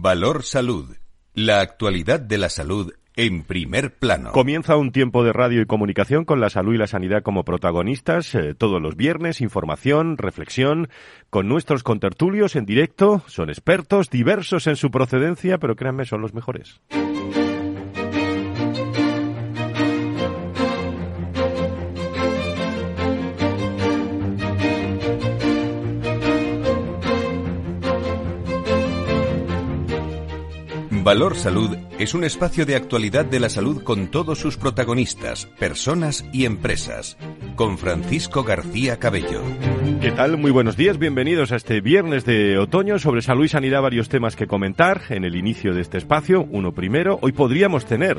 Valor Salud. La actualidad de la salud en primer plano. Comienza un tiempo de radio y comunicación con la salud y la sanidad como protagonistas. eh, todos los viernes, información, reflexión, con nuestros contertulios en directo. Son expertos, diversos en su procedencia, pero créanme, son los mejores. Valor Salud es un espacio de actualidad de la salud con todos sus protagonistas, personas y empresas. Con Francisco García Cabello. ¿Qué tal? Muy buenos días, bienvenidos a este viernes de otoño. Sobre salud y sanidad varios temas que comentar en el inicio de este espacio. Uno primero, hoy podríamos tener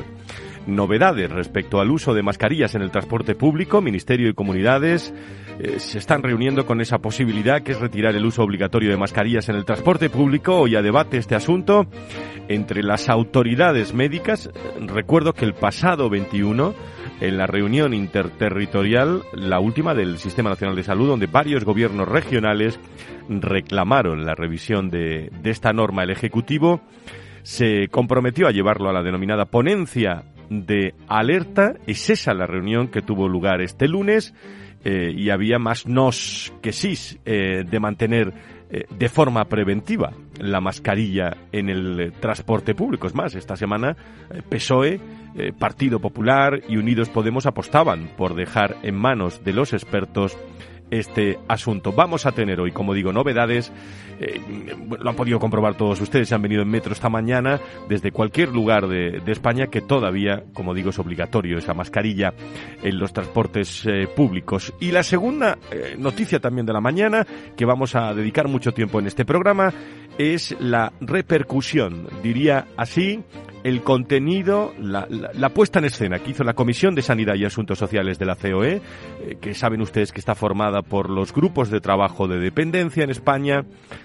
novedades respecto al uso de mascarillas en el transporte público. Ministerio y comunidades eh, se están reuniendo con esa posibilidad que es retirar el uso obligatorio de mascarillas en el transporte público. Hoy a debate este asunto entre las autoridades médicas. Recuerdo que el pasado 21 en la reunión interterritorial, la última del Sistema Nacional de Salud, donde varios gobiernos regionales reclamaron la revisión de, de esta norma. El Ejecutivo se comprometió a llevarlo a la denominada ponencia de alerta. Es esa la reunión que tuvo lugar este lunes eh, y había más nos que sí eh, de mantener eh, de forma preventiva la mascarilla en el transporte público. Es más, esta semana PSOE, Partido Popular y Unidos Podemos apostaban por dejar en manos de los expertos este asunto. Vamos a tener hoy, como digo, novedades. Eh, lo han podido comprobar todos ustedes, se han venido en metro esta mañana desde cualquier lugar de, España que todavía, como digo, es obligatorio esa mascarilla en los transportes eh, públicos. Y la segunda eh, noticia también de la mañana, que vamos a dedicar mucho tiempo en este programa, es la repercusión, diría así, el contenido, la, puesta en escena que hizo la Comisión de Sanidad y Asuntos Sociales de la COE, eh, que saben ustedes que está formada por los grupos de trabajo de dependencia en España,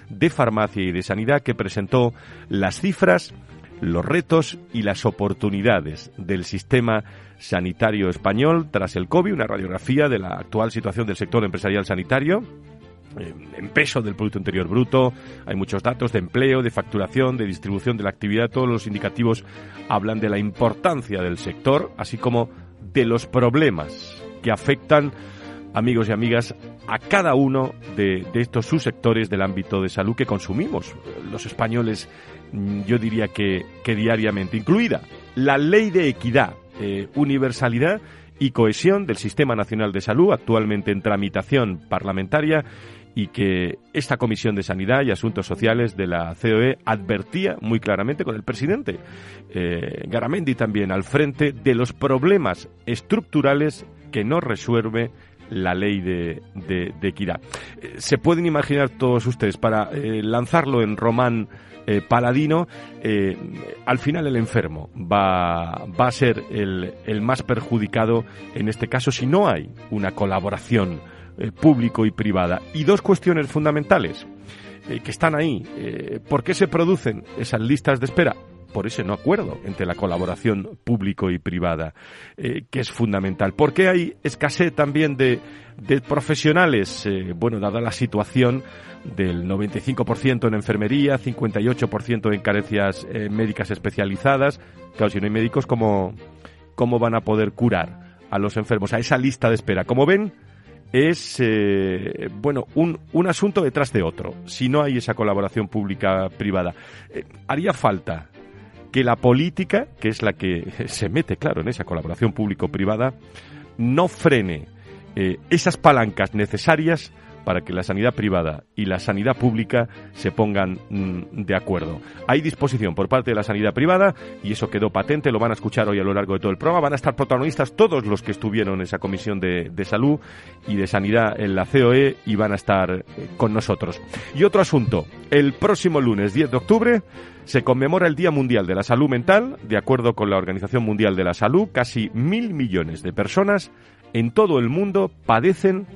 de farmacia y de sanidad, que presentó las cifras, los retos y las oportunidades del sistema sanitario español tras el COVID, una radiografía de la actual situación del sector empresarial sanitario en peso del Producto Interior Bruto, hay muchos datos de empleo, de facturación, de distribución de la actividad, todos los indicativos hablan de la importancia del sector, así como de los problemas que afectan, amigos y amigas, a cada uno de, estos subsectores del ámbito de salud que consumimos, los españoles, yo diría que, que diariamente, incluida la ley de equidad, eh, universalidad y cohesión del Sistema Nacional de Salud, actualmente en tramitación parlamentaria, y que esta Comisión de Sanidad y Asuntos Sociales de la COE advertía muy claramente con el presidente eh, Garamendi también al frente de los problemas estructurales que no resuelve la ley de, de, equidad. Eh, Se pueden imaginar todos ustedes, para eh, lanzarlo en román paladino, al final el enfermo va, va a ser el, el, más perjudicado en este caso si no hay una colaboración eh, público y privada. Y dos cuestiones fundamentales eh, que están ahí. Eh, ¿Por qué se producen esas listas de espera? por ese no acuerdo entre la colaboración público y privada, eh, que es fundamental. ¿Por qué hay escasez también de, de profesionales? Bueno, dada la situación del 95% en enfermería, 58% en carencias médicas especializadas. Claro, si no hay médicos, ¿cómo, ¿cómo van a poder curar a los enfermos? A esa lista de espera. Como ven, es eh, bueno un, un, asunto detrás de otro. Si no hay esa colaboración pública-privada, eh, haría falta que la política, que es la que se mete, claro, en esa colaboración público-privada, no frene eh, esas palancas necesarias para que la sanidad privada y la sanidad pública se pongan mm, de acuerdo. Hay disposición por parte de la sanidad privada y eso quedó patente, lo van a escuchar hoy a lo largo de todo el programa. Van a estar protagonistas todos los que estuvieron en esa comisión de, salud y de sanidad en la COE y van a estar eh, con nosotros. Y otro asunto, el próximo lunes 10 de octubre se conmemora el Día Mundial de la Salud Mental. De acuerdo con la Organización Mundial de la Salud, casi mil millones de personas en todo el mundo padecen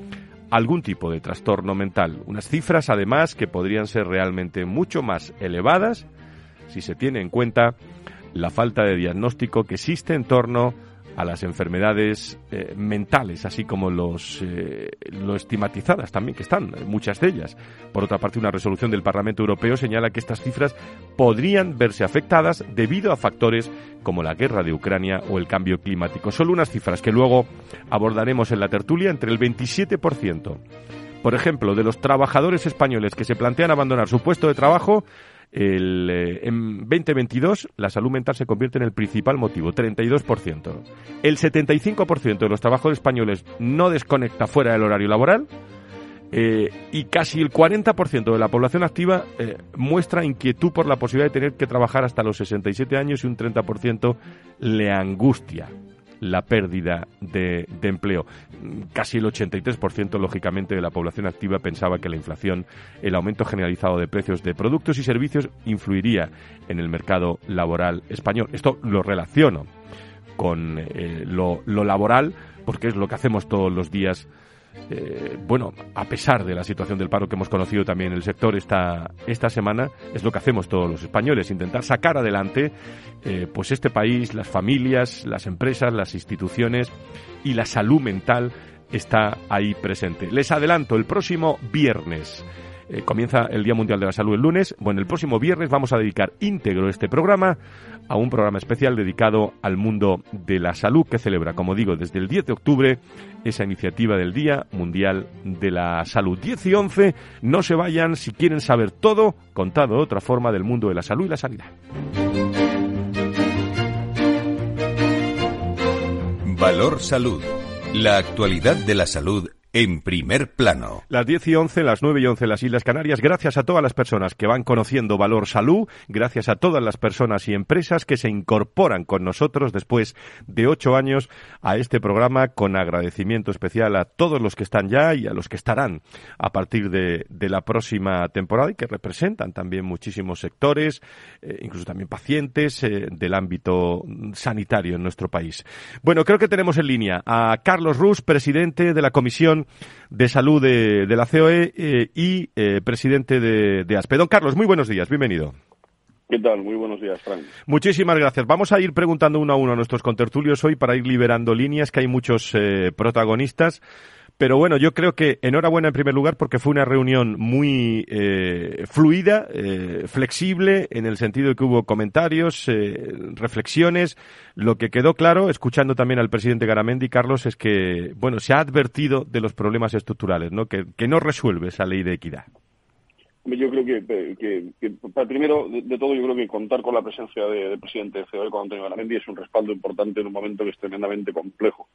algún tipo de trastorno mental. Unas cifras, además, que podrían ser realmente mucho más elevadas si se tiene en cuenta la falta de diagnóstico que existe en torno a las enfermedades eh, mentales, así como los eh, lo estigmatizadas también que están, muchas de ellas. Por otra parte, una resolución del Parlamento Europeo señala que estas cifras podrían verse afectadas debido a factores como la guerra de Ucrania o el cambio climático. Solo unas cifras que luego abordaremos en la tertulia entre el 27%. Por ejemplo, de los trabajadores españoles que se plantean abandonar su puesto de trabajo, el, eh, en 2022 la salud mental se convierte en el principal motivo, 32%. El 75% de los trabajadores españoles no desconecta fuera del horario laboral eh, y casi el 40% de la población activa eh, muestra inquietud por la posibilidad de tener que trabajar hasta los 67 años y un 30% le angustia la pérdida de, empleo. Casi el 83%, lógicamente, de la población activa pensaba que la inflación, el aumento generalizado de precios de productos y servicios influiría en el mercado laboral español. Esto lo relaciono con eh, lo, lo laboral porque es lo que hacemos todos los días eh, bueno, a pesar de la situación del paro que hemos conocido también en el sector esta, esta semana, es lo que hacemos todos los españoles, intentar sacar adelante eh, pues este país, las familias, las empresas, las instituciones y la salud mental está ahí presente. Les adelanto, el próximo viernes eh, comienza el Día Mundial de la Salud el lunes. Bueno, el próximo viernes vamos a dedicar íntegro este programa a un programa especial dedicado al mundo de la salud que celebra, como digo, desde el 10 de octubre esa iniciativa del Día Mundial de la Salud. 10 y 11, no se vayan si quieren saber todo, contado otra forma, del mundo de la salud y la sanidad. Valor Salud. La actualidad de la salud en primer plano. Las 10 y 11, las 9 y 11 en las Islas Canarias. Gracias a todas las personas que van conociendo Valor Salud. Gracias a todas las personas y empresas que se incorporan con nosotros después de ocho años a este programa con agradecimiento especial a todos los que están ya y a los que estarán a partir de, la próxima temporada y que representan también muchísimos sectores, eh, incluso también pacientes eh, del ámbito sanitario en nuestro país. Bueno, creo que tenemos en línea a Carlos Rus, presidente de la Comisión de Salud de, la COE eh, y eh, presidente de, de ASPE. Don Carlos, muy buenos días, bienvenido. ¿Qué tal? Muy buenos días, Frank. Muchísimas gracias. Vamos a ir preguntando uno a uno a nuestros contertulios hoy para ir liberando líneas, que hay muchos eh, protagonistas. Pero bueno, yo creo que enhorabuena en primer lugar porque fue una reunión muy eh, fluida, eh, flexible, en el sentido de que hubo comentarios, eh, reflexiones. Lo que quedó claro, escuchando también al presidente Garamendi, Carlos, es que, bueno, se ha advertido de los problemas estructurales, ¿no? Que, no resuelve esa ley de equidad. Yo creo que, primero de, todo, yo creo que contar con la presencia del presidente de COE, con Antonio Garamendi, es un respaldo importante en un momento que es tremendamente complejo.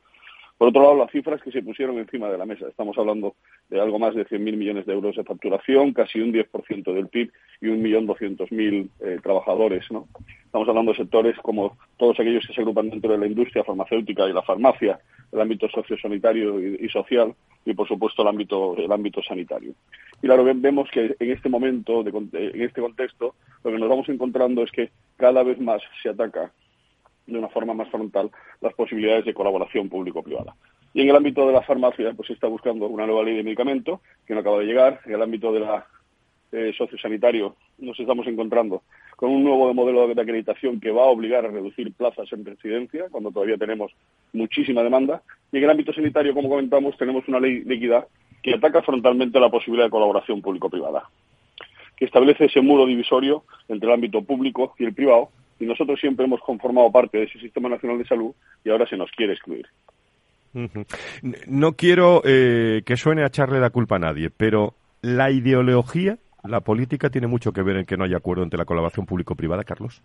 Por otro lado, las cifras que se pusieron encima de la mesa. Estamos hablando de algo más de 100.000 millones de euros de facturación, casi un 10% del PIB y 1.200.000 eh, trabajadores. ¿no? Estamos hablando de sectores como todos aquellos que se agrupan dentro de la industria farmacéutica y la farmacia, el ámbito sociosanitario y, y social y, por supuesto, el ámbito, el ámbito sanitario. Y claro, vemos que en este momento, en este contexto, lo que nos vamos encontrando es que cada vez más se ataca de una forma más frontal las posibilidades de colaboración público-privada. Y en el ámbito de la farmacia, pues se está buscando una nueva ley de medicamento que no acaba de llegar. En el ámbito de la eh, sociosanitario nos estamos encontrando con un nuevo modelo de acreditación que va a obligar a reducir plazas en residencia, cuando todavía tenemos muchísima demanda. Y en el ámbito sanitario, como comentamos, tenemos una ley de equidad que ataca frontalmente la posibilidad de colaboración público-privada, que establece ese muro divisorio entre el ámbito público y el privado y nosotros siempre hemos conformado parte de ese Sistema Nacional de Salud y ahora se nos quiere excluir. No quiero eh, que suene a echarle la culpa a nadie, pero la ideología, la política, tiene mucho que ver en que no haya acuerdo entre la colaboración público-privada, Carlos.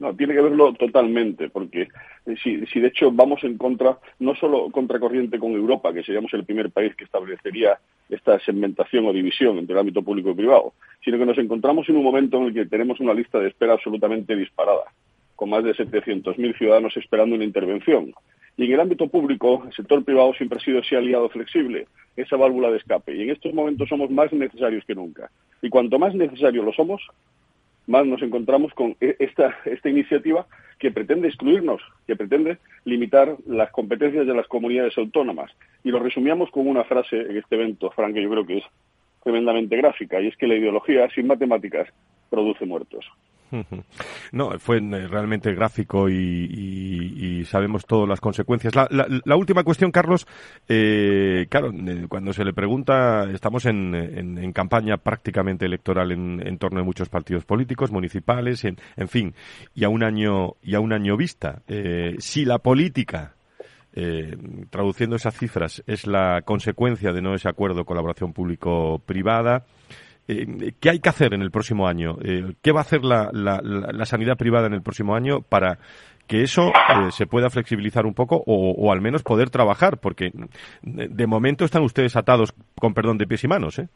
No, tiene que verlo totalmente, porque eh, si, si de hecho vamos en contra, no solo contracorriente con Europa, que seríamos el primer país que establecería esta segmentación o división entre el ámbito público y privado, sino que nos encontramos en un momento en el que tenemos una lista de espera absolutamente disparada, con más de 700.000 ciudadanos esperando una intervención. Y en el ámbito público, el sector privado siempre ha sido ese aliado flexible, esa válvula de escape. Y en estos momentos somos más necesarios que nunca. Y cuanto más necesarios lo somos, más nos encontramos con e-, esta, esta iniciativa que pretende excluirnos, que pretende limitar las competencias de las comunidades autónomas. Y lo resumíamos con una frase en este evento, Frank, que yo creo que es tremendamente gráfica, y es que la ideología sin matemáticas produce muertos. No, fue eh, realmente gráfico y, sabemos todas las consecuencias. La, última cuestión, Carlos, eh, claro, eh, cuando se le pregunta, estamos en, campaña prácticamente electoral en, torno a muchos partidos políticos, municipales, en, fin, y a un año y a un año vista. si la política traduciendo esas cifras, es la consecuencia de no ese acuerdo colaboración público-privada. Eh, ¿Qué hay que hacer en el próximo año? Eh, ¿Qué va a hacer la, la, sanidad privada en el próximo año para que eso eh, se pueda flexibilizar un poco o, al menos poder trabajar? Porque de momento están ustedes atados, con perdón, de pies y manos, ¿eh?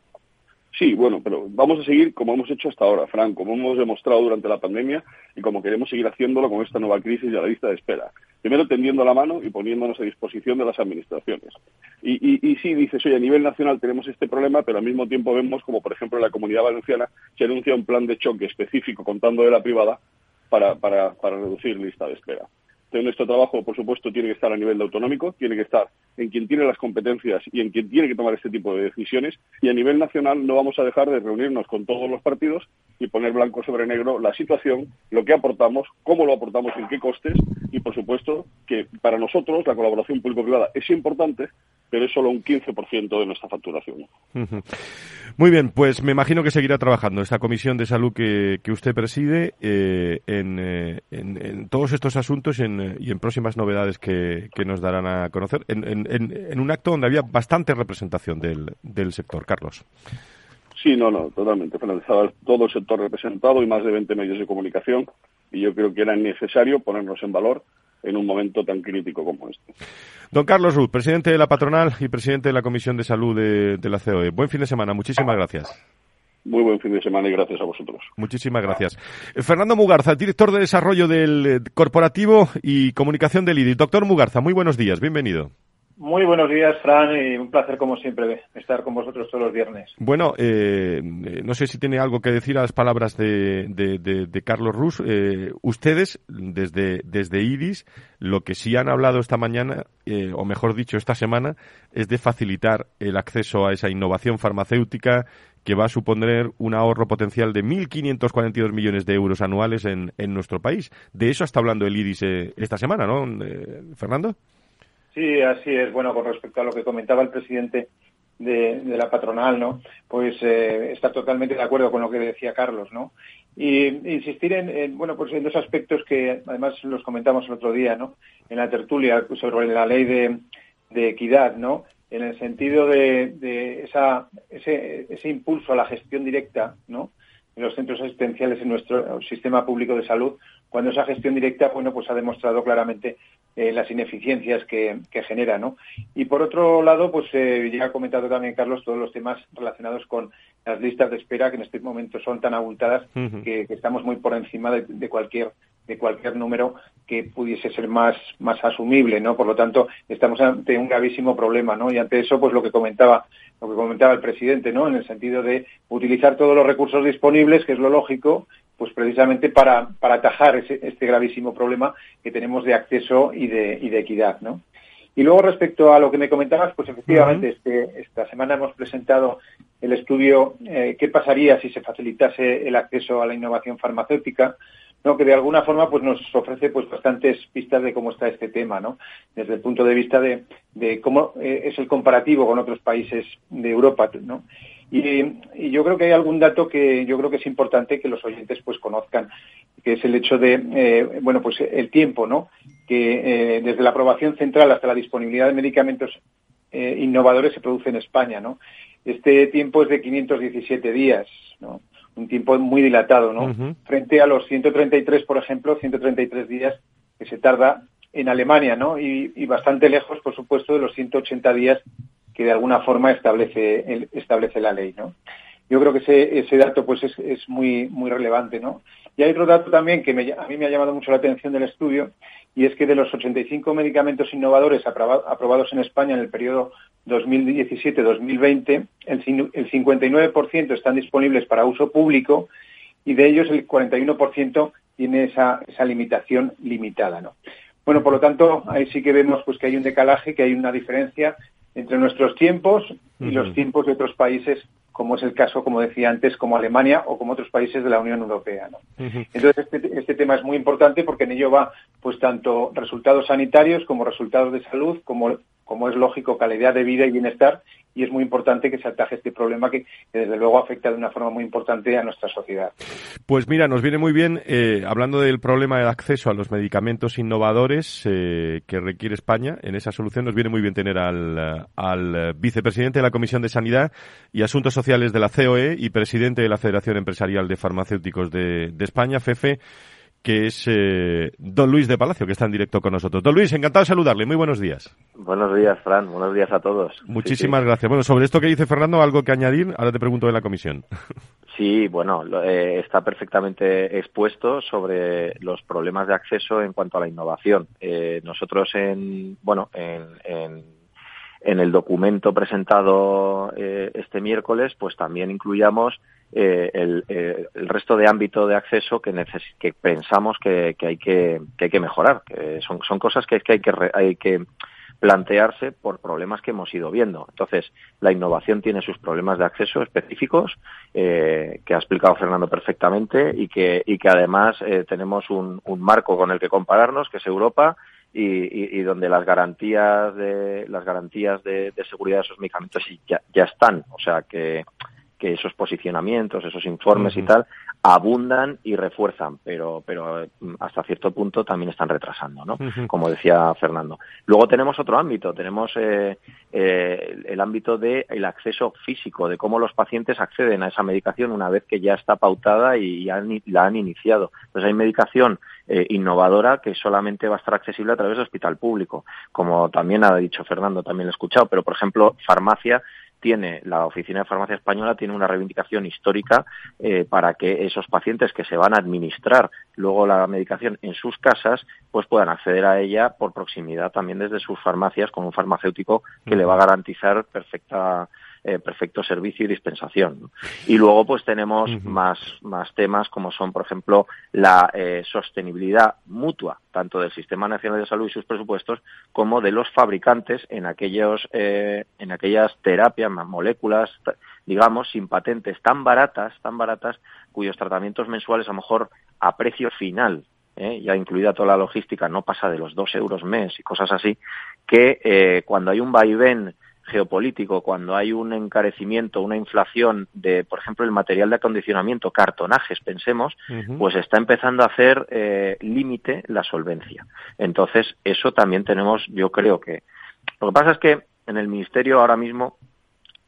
Sí, bueno, pero vamos a seguir como hemos hecho hasta ahora, Frank, como hemos demostrado durante la pandemia y como queremos seguir haciéndolo con esta nueva crisis y a la lista de espera. Primero tendiendo la mano y poniéndonos a disposición de las administraciones. Y, y, sí, dices, oye, a nivel nacional tenemos este problema, pero al mismo tiempo vemos como, por ejemplo, en la Comunidad Valenciana se anuncia un plan de choque específico contando de la privada para, para, para reducir lista de espera. Nuestro trabajo, por supuesto, tiene que estar a nivel de autonómico, tiene que estar en quien tiene las competencias y en quien tiene que tomar este tipo de decisiones. Y a nivel nacional no vamos a dejar de reunirnos con todos los partidos y poner blanco sobre negro la situación, lo que aportamos, cómo lo aportamos, en qué costes. Y, por supuesto, que para nosotros la colaboración público-privada es importante, pero es solo un 15% de nuestra facturación. Muy bien, pues me imagino que seguirá trabajando esta comisión de salud que, usted preside eh, eh, en, todos estos asuntos y en, próximas novedades que, nos darán a conocer, en, un acto donde había bastante representación del, del sector. Carlos. Sí, no, no, totalmente. Estaba todo el sector representado y más de 20 medios de comunicación y yo creo que era necesario ponernos en valor en un momento tan crítico como este. Don Carlos Ruth, presidente de la patronal y presidente de la Comisión de Salud de, la COE. Buen fin de semana, muchísimas gracias. Muy buen fin de semana y gracias a vosotros. Muchísimas gracias. Eh, Fernando Mugarza, director de Desarrollo del eh, Corporativo y Comunicación del IDI. Doctor Mugarza, muy buenos días, bienvenido. Muy buenos días, Fran, y un placer, como siempre, estar con vosotros todos los viernes. Bueno, eh, no sé si tiene algo que decir a las palabras de, de, Carlos Rus. Eh, ustedes, desde, desde IDIS, lo que sí han hablado esta mañana, eh, o mejor dicho, esta semana, es de facilitar el acceso a esa innovación farmacéutica que va a suponer un ahorro potencial de 1.542 millones de euros anuales en, en nuestro país. De eso está hablando el IDIS esta semana, ¿no, Fernando? Sí, así es. Bueno, con respecto a lo que comentaba el presidente de, la patronal, ¿no? Pues eh, está totalmente de acuerdo con lo que decía Carlos, ¿no? Y insistir en, bueno, pues en dos aspectos que además los comentamos el otro día, ¿no? En la tertulia sobre la ley de, equidad, ¿no? En el sentido de, esa, ese, ese impulso a la gestión directa, ¿no? En los centros asistenciales en nuestro sistema público de salud, cuando esa gestión directa, bueno, pues ha demostrado claramente eh, las ineficiencias que, genera, ¿no? Y por otro lado, pues eh, ya ha comentado también Carlos todos los temas relacionados con las listas de espera que en este momento son tan abultadas que, estamos muy por encima de, cualquier de cualquier número que pudiese ser más más asumible, ¿no? Por lo tanto, estamos ante un gravísimo problema, ¿no? Y ante eso, pues lo que comentaba lo que comentaba el presidente, ¿no? En el sentido de utilizar todos los recursos disponibles, que es lo lógico, pues precisamente para, para atajar este gravísimo problema que tenemos de acceso y de, y de equidad, ¿no? Y luego respecto a lo que me comentabas, pues efectivamente este, esta semana hemos presentado el estudio eh, qué pasaría si se facilitase el acceso a la innovación farmacéutica, ¿no? que de alguna forma pues nos ofrece pues bastantes pistas de cómo está este tema, ¿no? Desde el punto de vista de, de cómo eh, es el comparativo con otros países de Europa, ¿no? Y, yo creo que hay algún dato que yo creo que es importante que los oyentes pues conozcan, que es el hecho de, eh, bueno, pues el tiempo, ¿no? Que eh, desde la aprobación central hasta la disponibilidad de medicamentos eh, innovadores se produce en España, ¿no? Este tiempo es de 517 días, ¿no? Un tiempo muy dilatado, ¿no? Frente a los 133, por ejemplo, 133 días que se tarda en Alemania, ¿no? Y, y bastante lejos, por supuesto, de los 180 días que de alguna forma establece, establece la ley, ¿no? Yo creo que ese, ese dato pues es, es muy, muy relevante, ¿no? Y hay otro dato también que a mí me ha llamado mucho la atención del estudio y es que de los 85 medicamentos innovadores aprobados en España en el periodo 2017-2020, el, el 59% están disponibles para uso público y de ellos el 41% tiene esa, esa limitación limitada, ¿no? Bueno, por lo tanto, ahí sí que vemos pues que hay un decalaje, que hay una diferencia entre nuestros tiempos y los tiempos de otros países como es el caso, como decía antes, como Alemania o como otros países de la Unión Europea. Entonces, este, este, tema es muy importante porque en ello va pues tanto resultados sanitarios como resultados de salud, como como es lógico, calidad de vida y bienestar, y es muy importante que se ataje este problema que, desde luego afecta de una forma muy importante a nuestra sociedad. Pues mira, nos viene muy bien, eh, hablando del problema del acceso a los medicamentos innovadores eh, que requiere España, en esa solución nos viene muy bien tener al, al vicepresidente de la Comisión de Sanidad y Asuntos Sociales de la COE y presidente de la Federación Empresarial de Farmacéuticos de, de España, FEFE, que es eh, don Luis de Palacio, que está en directo con nosotros. Don Luis, encantado de saludarle. Muy buenos días. Buenos días, Fran. Buenos días a todos. Muchísimas gracias. Bueno, sobre esto que dice Fernando, ¿algo que añadir? Ahora te pregunto de la comisión. Sí, bueno, eh, está perfectamente expuesto sobre los problemas de acceso en cuanto a la innovación. Eh, nosotros en, bueno, en, en, en, el documento presentado este miércoles, pues también incluyamos eh, el, eh, el, resto de ámbito de acceso que, que pensamos que, que, hay que, que hay que mejorar. Que son, son cosas que, que hay que hay que plantearse por problemas que hemos ido viendo. Entonces, la innovación tiene sus problemas de acceso específicos, eh, que ha explicado Fernando perfectamente, y que, y que además eh, tenemos un, un, marco con el que compararnos, que es Europa, y, y, y, donde las garantías de las garantías de, de seguridad de esos medicamentos ya, ya están. O sea que que esos posicionamientos, esos informes y tal, abundan y refuerzan, pero, pero mm, hasta cierto punto también están retrasando, ¿no? Como decía Fernando. Luego tenemos otro ámbito, tenemos eh, eh, el ámbito del el acceso físico, de cómo los pacientes acceden a esa medicación una vez que ya está pautada y la han iniciado. Entonces hay medicación eh, innovadora que solamente va a estar accesible a través del hospital público, como también ha dicho Fernando, también lo he escuchado, pero por ejemplo, farmacia tiene la Oficina de Farmacia Española tiene una reivindicación histórica eh, para que esos pacientes que se van a administrar luego la medicación en sus casas pues puedan acceder a ella por proximidad también desde sus farmacias con un farmacéutico que le va a garantizar perfecta eh, perfecto servicio y dispensación. Y luego pues tenemos más, más temas como son, por ejemplo, la eh, sostenibilidad mutua, tanto del Sistema Nacional de Salud y sus presupuestos, como de los fabricantes en aquellos, eh, en aquellas terapias, moléculas, digamos, sin patentes tan baratas, tan baratas, cuyos tratamientos mensuales a lo mejor a precio final ¿eh? ya incluida toda la logística, no pasa de los dos euros mes y cosas así, que eh, cuando hay un vaivén geopolítico, cuando hay un encarecimiento, una inflación de, por ejemplo, el material de acondicionamiento, cartonajes, pensemos, pues está empezando a hacer eh, límite la solvencia. Entonces, eso también tenemos, yo creo que. Lo que pasa es que en el Ministerio ahora mismo,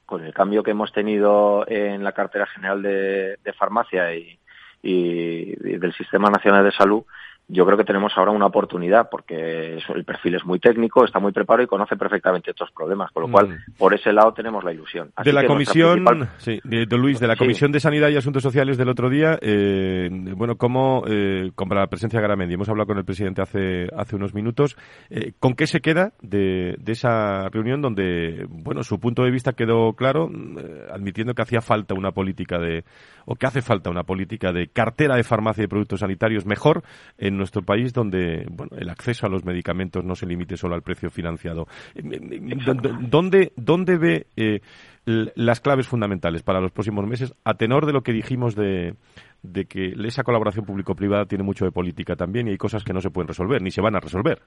con el cambio que hemos tenido en la cartera general de, farmacia y, y del Sistema Nacional de Salud, yo creo que tenemos ahora una oportunidad porque el perfil es muy técnico, está muy preparado y conoce perfectamente estos problemas, con lo cual mm. por ese lado tenemos la ilusión. de la comisión, sí, de, Luis, de la comisión de Sanidad y Asuntos Sociales del otro día, eh, bueno, cómo eh, con la presencia de Garamendi, hemos hablado con el presidente hace hace unos minutos, eh, ¿con qué se queda de, de, esa reunión donde, bueno, su punto de vista quedó claro, eh, admitiendo que hacía falta una política de o que hace falta una política de cartera de farmacia y productos sanitarios mejor en nuestro país donde bueno, el acceso a los medicamentos no se limite solo al precio financiado. Eh, ¿Dónde, dónde ve eh, las claves fundamentales para los próximos meses a tenor de lo que dijimos de, de que esa colaboración público-privada tiene mucho de política también y hay cosas que no se pueden resolver ni se van a resolver?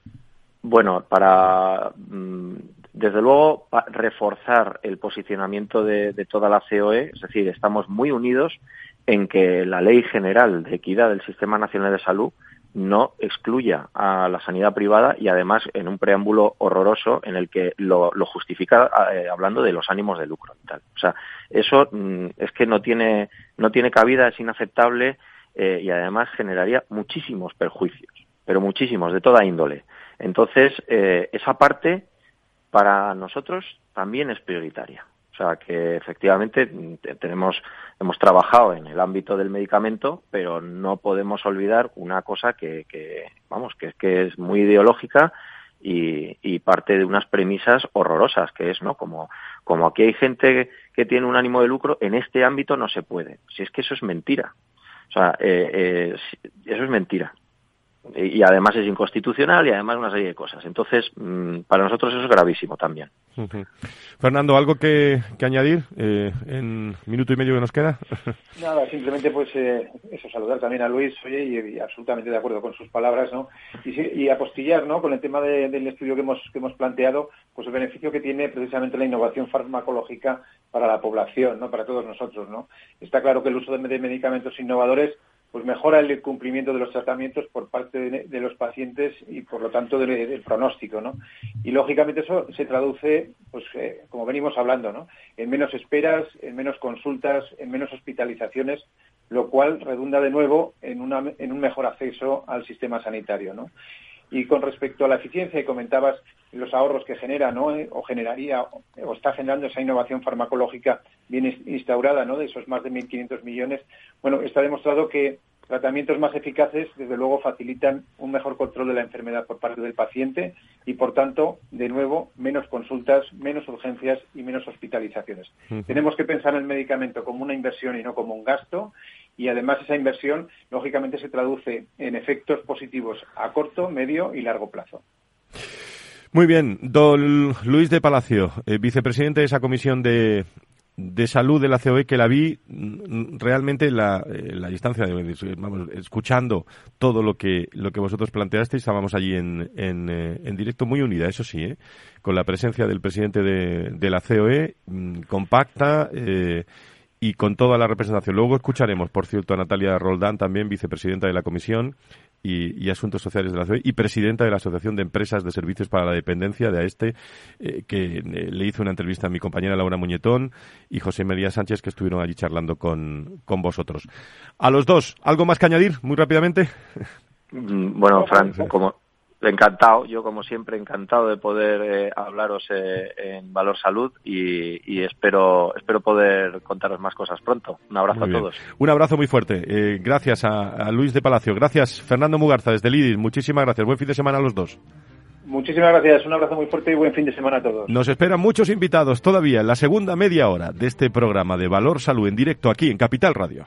Bueno, para mm, desde luego reforzar el posicionamiento de, de, toda la COE, es decir, estamos muy unidos en que la Ley General de Equidad del Sistema Nacional de Salud no excluya a la sanidad privada y además en un preámbulo horroroso en el que lo, justifica eh, hablando de los ánimos de lucro y tal. O sea, eso mm, es que no tiene, no tiene cabida, es inaceptable eh, y además generaría muchísimos perjuicios, pero muchísimos, de toda índole. Entonces, eh, esa parte para nosotros también es prioritaria. O sea, que efectivamente tenemos, hemos trabajado en el ámbito del medicamento, pero no podemos olvidar una cosa que, que vamos, que es que es muy ideológica y, parte de unas premisas horrorosas, que es, ¿no? Como, como aquí hay gente que tiene un ánimo de lucro, en este ámbito no se puede. Si es que eso es mentira. O sea, eh, eh, eso es mentira. Y, además es inconstitucional y además una serie de cosas. Entonces, mm, para nosotros eso es gravísimo también. Fernando, ¿algo que, añadir eh, en minuto y medio que nos queda? Nada, simplemente pues eh, eso, saludar también a Luis, oye, y, absolutamente de acuerdo con sus palabras, ¿no? Y, apostillar, ¿no? Con el tema del estudio que hemos, que hemos planteado, pues el beneficio que tiene precisamente la innovación farmacológica para la población, ¿no? Para todos nosotros, ¿no? Está claro que el uso de medicamentos innovadores pues mejora el cumplimiento de los tratamientos por parte de, los pacientes y por lo tanto del, pronóstico, ¿no? Y lógicamente eso se traduce, pues eh, como venimos hablando, ¿no? En menos esperas, en menos consultas, en menos hospitalizaciones, lo cual redunda de nuevo en, en un mejor acceso al sistema sanitario, ¿no? Y con respecto a la eficiencia, y comentabas los ahorros que genera, ¿no? Eh, o generaría, o está generando esa innovación farmacológica bien instaurada, ¿no? De esos más de 1.500 millones. Bueno, está demostrado que tratamientos más eficaces, desde luego, facilitan un mejor control de la enfermedad por parte del paciente y, por tanto, de nuevo, menos consultas, menos urgencias y menos hospitalizaciones. Tenemos que pensar en el medicamento como una inversión y no como un gasto y además esa inversión lógicamente se traduce en efectos positivos a corto, medio y largo plazo. Muy bien, don Luis de Palacio, eh, vicepresidente de esa comisión de, de salud de la COE que la vi mm, realmente la, eh, la distancia, vamos, escuchando todo lo que, lo que vosotros planteasteis, estábamos allí en, en, eh, en directo muy unida, eso sí, ¿eh? con la presencia del presidente de, de la COE, mm, compacta, eh, y con toda la representación. Luego escucharemos, por cierto, a Natalia Roldán, también vicepresidenta de la Comisión y, Asuntos Sociales de la COE y presidenta de la Asociación de Empresas de Servicios para la Dependencia de AESTE, eh, que eh, le hizo una entrevista a mi compañera Laura Muñetón y José María Sánchez, que estuvieron allí charlando con, con vosotros. A los dos, ¿algo más que añadir muy rápidamente? Mm, bueno, Fran, como, encantado, yo como siempre encantado de poder eh, hablaros eh, en Valor Salud y, espero espero poder contaros más cosas pronto. Un abrazo a todos. Un abrazo muy fuerte. Eh, gracias a, Luis de Palacio. Gracias Fernando Mugarza desde Lidis. Muchísimas gracias. Buen fin de semana a los dos. Muchísimas gracias. Un abrazo muy fuerte y buen fin de semana a todos. Nos esperan muchos invitados todavía en la segunda media hora de este programa de Valor Salud en directo aquí en Capital Radio.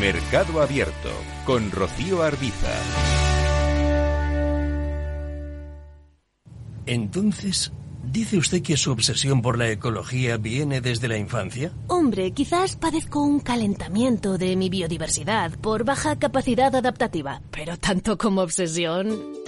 Mercado Abierto con Rocío Arbiza. Entonces, ¿dice usted que su obsesión por la ecología viene desde la infancia? Hombre, quizás padezco un calentamiento de mi biodiversidad por baja capacidad adaptativa, pero tanto como obsesión...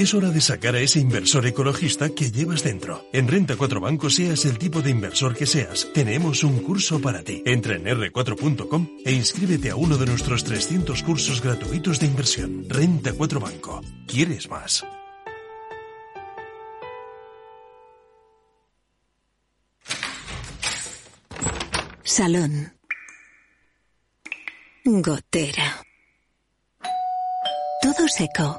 Es hora de sacar a ese inversor ecologista que llevas dentro. En Renta 4 Banco, seas el tipo de inversor que seas, tenemos un curso para ti. Entra en r4.com e inscríbete a uno de nuestros 300 cursos gratuitos de inversión. Renta 4 Banco. ¿Quieres más? Salón. Gotera. Todo seco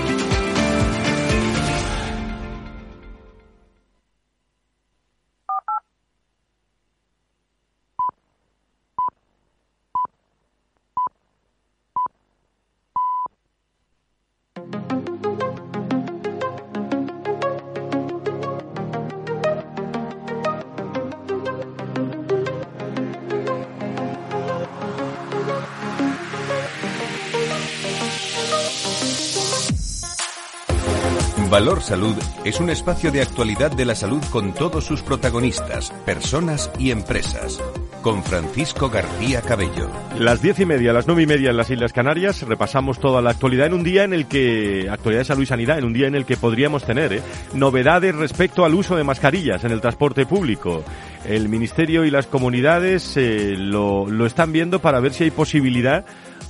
Valor Salud es un espacio de actualidad de la salud con todos sus protagonistas, personas y empresas. Con Francisco García Cabello. Las diez y media, las nueve y media en las Islas Canarias, repasamos toda la actualidad en un día en el que, actualidad de salud y sanidad, en un día en el que podríamos tener ¿eh? novedades respecto al uso de mascarillas en el transporte público. El Ministerio y las comunidades eh, lo, lo están viendo para ver si hay posibilidad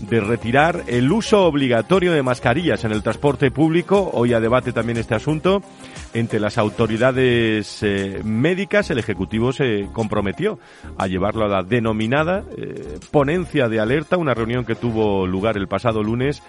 de retirar el uso obligatorio de mascarillas en el transporte público. Hoy a debate también este asunto. Entre las autoridades eh, médicas, el Ejecutivo se comprometió a llevarlo a la denominada eh, ponencia de alerta, una reunión que tuvo lugar el pasado lunes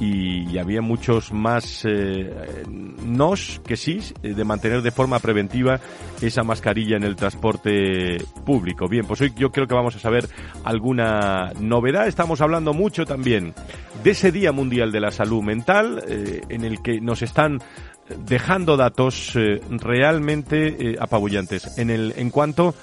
y, había muchos más eh, nos que sí eh, de mantener de forma preventiva esa mascarilla en el transporte público. Bien, pues hoy yo creo que vamos a saber alguna novedad. Estamos hablando mucho también de ese Día Mundial de la Salud Mental eh, en el que nos están dejando datos realmente apabullantes en el en cuanto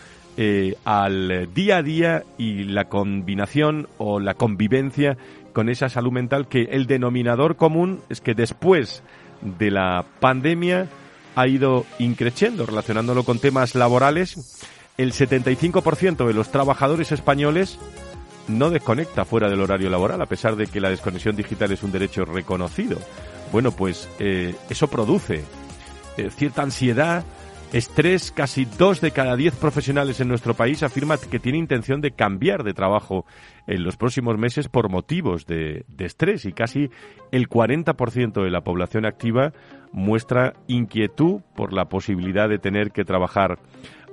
al día a día y la combinación o la convivencia con esa salud mental que el denominador común es que después de la pandemia ha ido increciendo, relacionándolo con temas laborales. El 75% de los trabajadores españoles no desconecta fuera del horario laboral, a pesar de que la desconexión digital es un derecho reconocido. Bueno, pues eh, eso produce eh, cierta ansiedad, Estrés, casi dos de cada diez profesionales en nuestro país afirma que tiene intención de cambiar de trabajo en los próximos meses por motivos de, estrés y casi el 40% de la población activa muestra inquietud por la posibilidad de tener que trabajar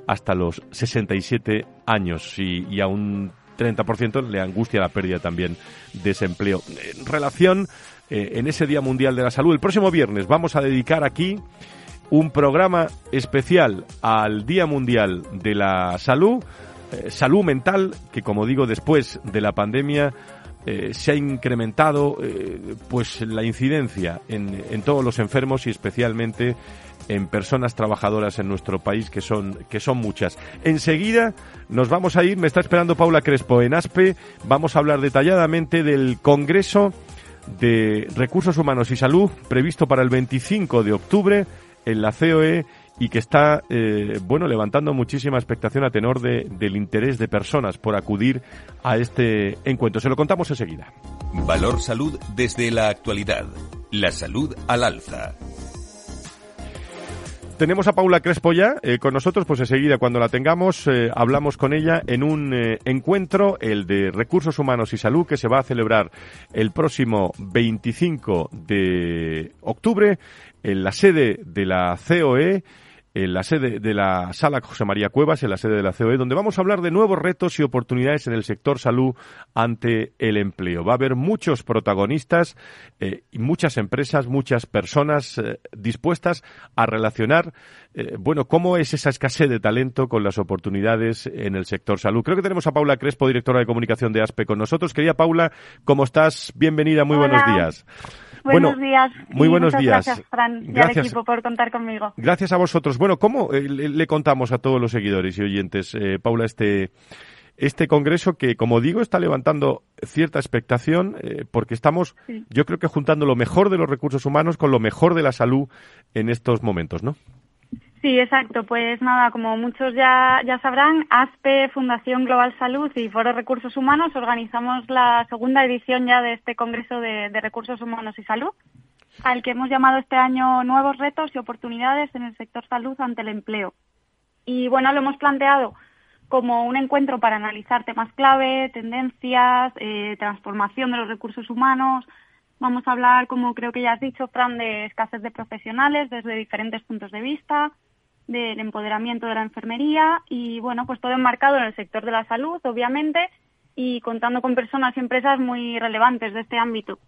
hasta los 67 años y, a un 30% le angustia la pérdida también de ese empleo. En relación, eh, en ese Día Mundial de la Salud, el próximo viernes vamos a dedicar aquí un programa especial al Día Mundial de la Salud, eh, salud mental, que como digo, después de la pandemia eh, se ha incrementado eh, pues la incidencia en, en, todos los enfermos y especialmente en personas trabajadoras en nuestro país que son que son muchas. Enseguida nos vamos a ir, me está esperando Paula Crespo en ASPE, vamos a hablar detalladamente del Congreso de Recursos Humanos y Salud previsto para el 25 de octubre en la COE y que está eh, bueno levantando muchísima expectación a tenor de, del interés de personas por acudir a este encuentro. Se lo contamos enseguida. Valor Salud desde la actualidad. La salud al alza. Tenemos a Paula Crespo ya eh, con nosotros, pues enseguida cuando la tengamos eh, hablamos con ella en un encuentro, el de Recursos Humanos y Salud, que se va a celebrar el próximo 25 de octubre en la sede de la COE, en la sede de la Sala José María Cuevas, en la sede de la COE, donde vamos a hablar de nuevos retos y oportunidades en el sector salud ante el empleo. Va a haber muchos protagonistas eh, y muchas empresas, muchas personas eh, dispuestas a relacionar, eh, bueno, cómo es esa escasez de talento con las oportunidades en el sector salud. Creo que tenemos a Paula Crespo, directora de comunicación de ASPE, con nosotros. Querida Paula, ¿cómo estás? Bienvenida, muy buenos días. Buenos días. Muy buenos días. Gracias, Fran, y al equipo por contar conmigo. Gracias a vosotros. Bueno, ¿cómo eh, le, contamos a todos los seguidores y oyentes, eh, Paula, este, este congreso que, como digo, está levantando cierta expectación eh, porque estamos, yo creo que juntando lo mejor de los recursos humanos con lo mejor de la salud en estos momentos, ¿no? Sí, exacto. Pues nada, como muchos ya, ya sabrán, ASPE, Fundación Global Salud y Foro Recursos Humanos organizamos la segunda edición ya de este Congreso de, Recursos Humanos y Salud, al que hemos llamado este año Nuevos retos y oportunidades en el sector salud ante el empleo. Y bueno, lo hemos planteado como un encuentro para analizar temas clave, tendencias, eh, transformación de los recursos humanos. Vamos a hablar, como creo que ya has dicho, Fran, de escasez de profesionales desde diferentes puntos de vista, del empoderamiento de la enfermería y, bueno, pues todo enmarcado en el sector de la salud, obviamente, y contando con personas y empresas muy relevantes de este ámbito.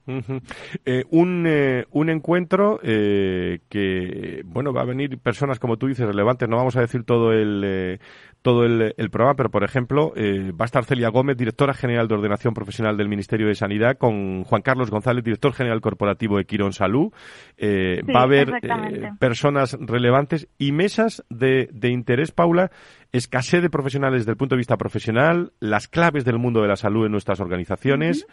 Eh, un, eh, un encuentro eh, que, bueno, va a venir personas, como tú dices, relevantes. No vamos a decir todo el, todo el, programa, pero, por ejemplo, va a estar Celia Gómez, directora general de Ordenación Profesional del Ministerio de Sanidad, con Juan Carlos González, director general corporativo de Quirón Salud. va a haber personas relevantes y mesas de, de interés, Paula, escasez de profesionales desde el punto de vista profesional, las claves del mundo de la salud en nuestras organizaciones,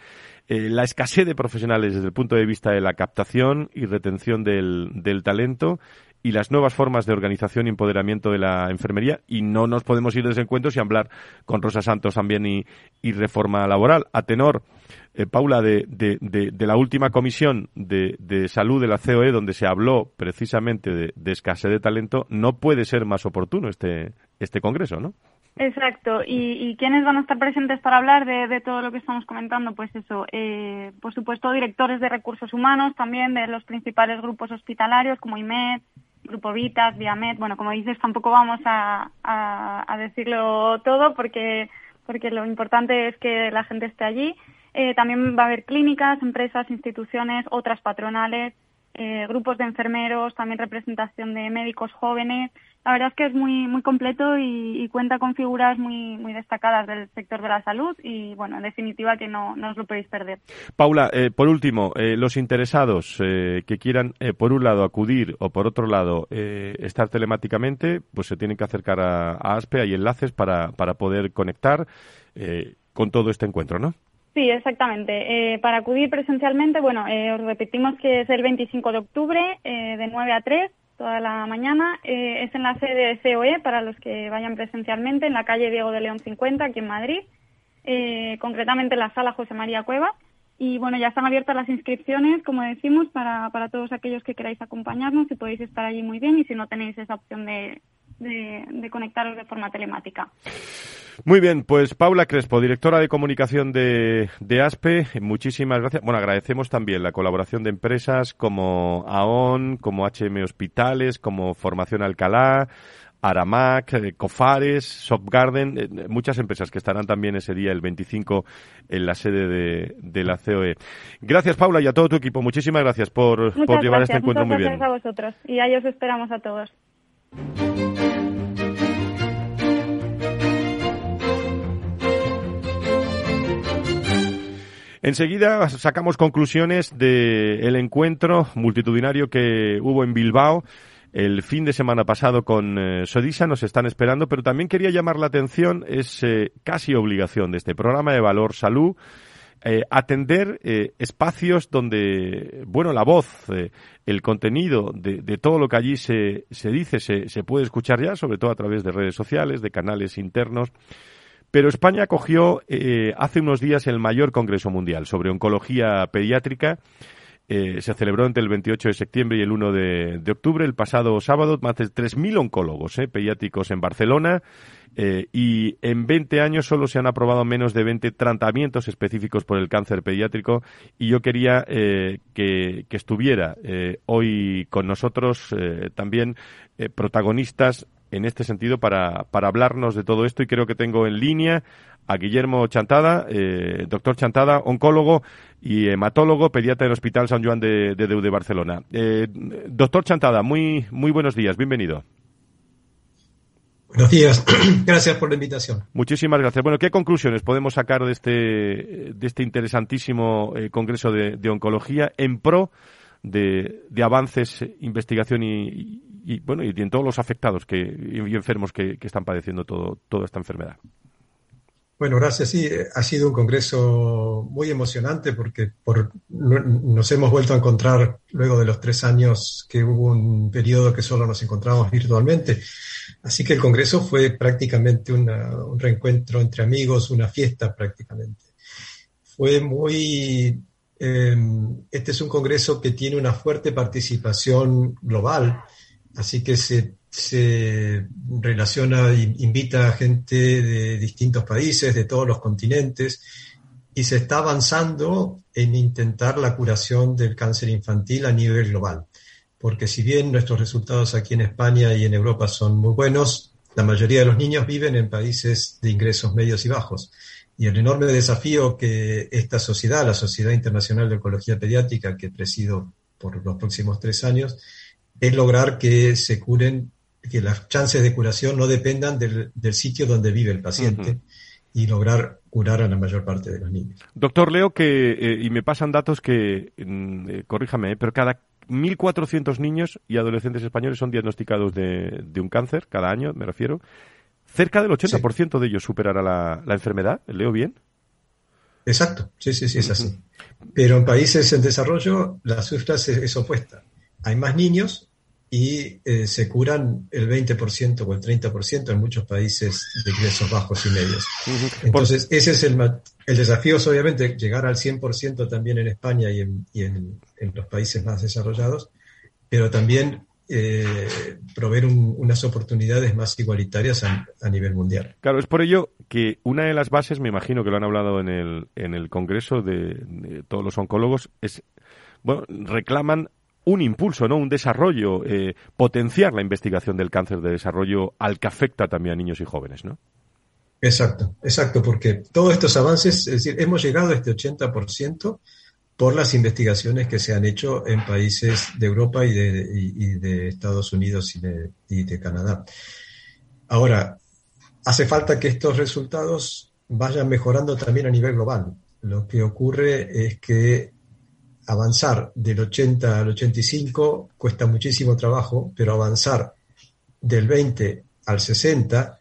eh, la escasez de profesionales desde el punto de vista de la captación y retención del, del talento y las nuevas formas de organización y empoderamiento de la enfermería. Y no nos podemos ir de ese encuentro sin hablar con Rosa Santos también y, y reforma laboral. A tenor eh, Paula, de, de, de, la última comisión de, salud de la COE, donde se habló precisamente de, escasez de talento, no puede ser más oportuno este, este congreso, ¿no? Exacto. ¿Y, quiénes van a estar presentes para hablar de, todo lo que estamos comentando? Pues eso, eh, por supuesto, directores de recursos humanos, también de los principales grupos hospitalarios como IMED, Grupo Vitas, Viamed. Bueno, como dices, tampoco vamos a, a decirlo todo porque, porque lo importante es que la gente esté allí. Eh, también va a haber clínicas, empresas, instituciones, otras patronales, eh, grupos de enfermeros, también representación de médicos jóvenes. La verdad es que es muy muy completo y, cuenta con figuras muy muy destacadas del sector de la salud y bueno, en definitiva que no, no os lo podéis perder. Paula, eh, por último, los interesados que quieran por un lado acudir o por otro lado estar telemáticamente, pues se tienen que acercar a, a ASPE, hay enlaces para, para poder conectar con todo este encuentro, ¿no? Sí, exactamente. Eh, para acudir presencialmente, bueno, eh, os repetimos que es el 25 de octubre eh, de 9 a 3, toda la mañana. es en la sede de COE para los que vayan presencialmente, en la calle Diego de León 50, aquí en Madrid, concretamente en la sala José María Cueva. Y bueno, ya están abiertas las inscripciones, como decimos, para, para todos aquellos que queráis acompañarnos y podéis estar allí muy bien y si no tenéis esa opción de, de, conectaros de forma telemática. Muy bien, pues Paula Crespo, directora de comunicación de, de, ASPE, muchísimas gracias. Bueno, agradecemos también la colaboración de empresas como AON, como HM Hospitales, como Formación Alcalá, Aramac, eh, Cofares, Softgarden, eh, muchas empresas que estarán también ese día, el 25, en la sede de, de, la COE. Gracias, Paula, y a todo tu equipo. Muchísimas gracias por, por llevar este encuentro muy bien. Gracias a vosotros y ahí os esperamos a todos. Enseguida sacamos conclusiones del encuentro multitudinario que hubo en Bilbao el fin de semana pasado con eh, Sodisa. Nos están esperando, pero también quería llamar la atención, es eh, casi obligación de este programa de Valor Salud eh, atender eh, espacios donde, bueno, la voz, eh, el contenido de, de, todo lo que allí se, se dice se, se, puede escuchar ya, sobre todo a través de redes sociales, de canales internos. Pero España acogió hace unos días el mayor Congreso Mundial sobre Oncología Pediátrica. Se celebró entre el 28 de septiembre y el 1 de, octubre, el pasado sábado, más de 3.000 oncólogos pediátricos en Barcelona. Eh, y en 20 años solo se han aprobado menos de 20 tratamientos específicos por el cáncer pediátrico y yo quería eh, que, estuviera eh, hoy con nosotros también protagonistas en este sentido para, para hablarnos de todo esto y creo que tengo en línea a Guillermo Chantada, doctor Chantada, oncólogo y hematólogo, pediatra del Hospital San Juan de, de, de Barcelona. doctor Chantada, muy, muy buenos días, bienvenido. Buenos días, gracias por la invitación. Muchísimas gracias. Bueno, ¿qué conclusiones podemos sacar de este, de este interesantísimo eh, Congreso de, Oncología en pro de, avances, investigación y, bueno, y en todos los afectados que, y enfermos que, están padeciendo todo, toda esta enfermedad? Bueno, gracias. Sí, ha sido un congreso muy emocionante porque por, nos hemos vuelto a encontrar luego de los tres años que hubo un periodo que solo nos encontramos virtualmente. Así que el Congreso fue prácticamente un reencuentro entre amigos, una fiesta prácticamente. Fue muy... Em, este es un Congreso que tiene una fuerte participación global, así que se se relaciona, invita a gente de distintos países, de todos los continentes, y se está avanzando en intentar la curación del cáncer infantil a nivel global. Porque si bien nuestros resultados aquí en España y en Europa son muy buenos, la mayoría de los niños viven en países de ingresos medios y bajos. Y el enorme desafío que esta sociedad, la Sociedad Internacional de Oncología Pediátrica, que presido por los próximos tres años, es lograr que se curen que las chances de curación no dependan del, sitio donde vive el paciente y lograr curar a la mayor parte de los niños. Doctor, leo que, eh, y me pasan datos que, mm, eh, corríjame, eh, pero cada 1.400 niños y adolescentes españoles son diagnosticados de, un cáncer cada año, me refiero. Cerca del 80% de ellos superará la, la, enfermedad, ¿leo bien? Exacto, sí, sí, sí, es así. Pero en países en desarrollo la cifra es opuesta. Hay más niños, y eh, se curan el 20% o el 30% en muchos países de ingresos bajos y medios. Entonces, ese es el, el desafío, es obviamente llegar al 100% también en España y en, y en, en, los países más desarrollados, pero también eh, proveer unas oportunidades más igualitarias a, a, nivel mundial. Claro, es por ello que una de las bases, me imagino que lo han hablado en el, en el Congreso de, de todos los oncólogos, es, bueno, reclaman un impulso, ¿no? Un desarrollo, eh, potenciar la investigación del cáncer de desarrollo al que afecta también a niños y jóvenes, ¿no? Exacto, exacto, porque todos estos avances, es decir, hemos llegado a este 80% por las investigaciones que se han hecho en países de Europa y de, Estados Unidos y de Canadá. Ahora, hace falta que estos resultados vayan mejorando también a nivel global. Lo que ocurre es que avanzar del 80 al 85 cuesta muchísimo trabajo, pero avanzar del 20 al 60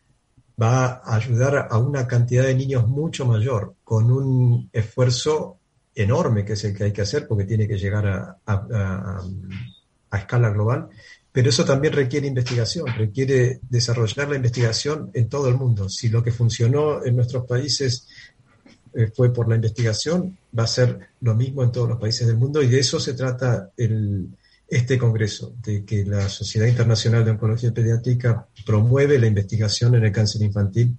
va a ayudar a una cantidad de niños mucho mayor, con un esfuerzo enorme que es el que hay que hacer porque tiene que llegar a, a escala global, pero eso también requiere investigación, requiere desarrollar la investigación en todo el mundo. Si lo que funcionó en nuestros países eh, fue por la investigación, va a ser lo mismo en todos los países del mundo y de eso se trata el, este Congreso, de que la Sociedad Internacional de Oncología Pediátrica promueve la investigación en el cáncer infantil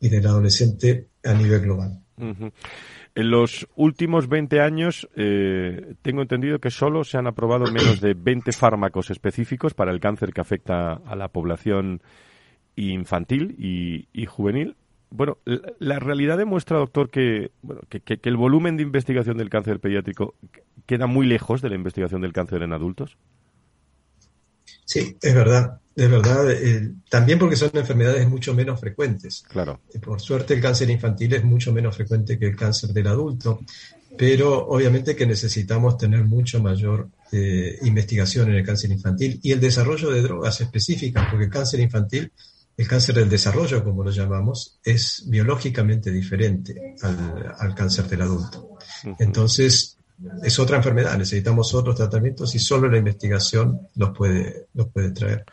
y del adolescente a nivel global. En los últimos 20 años, eh, tengo entendido que solo se han aprobado menos de 20 fármacos específicos para el cáncer que afecta a la población infantil y juvenil bueno, la, realidad demuestra, doctor, que, bueno, que, el volumen de investigación del cáncer pediátrico queda muy lejos de la investigación del cáncer en adultos. Sí, es verdad, es verdad. Eh, también porque son enfermedades mucho menos frecuentes. Claro. Eh, por suerte, el cáncer infantil es mucho menos frecuente que el cáncer del adulto, pero obviamente que necesitamos tener mucho mayor eh, investigación en el cáncer infantil y el desarrollo de drogas específicas, porque el cáncer infantil el cáncer del desarrollo, como lo llamamos, es biológicamente diferente al, cáncer del adulto. Entonces, es otra enfermedad, necesitamos otros tratamientos y solo la investigación los puede, los puede traer.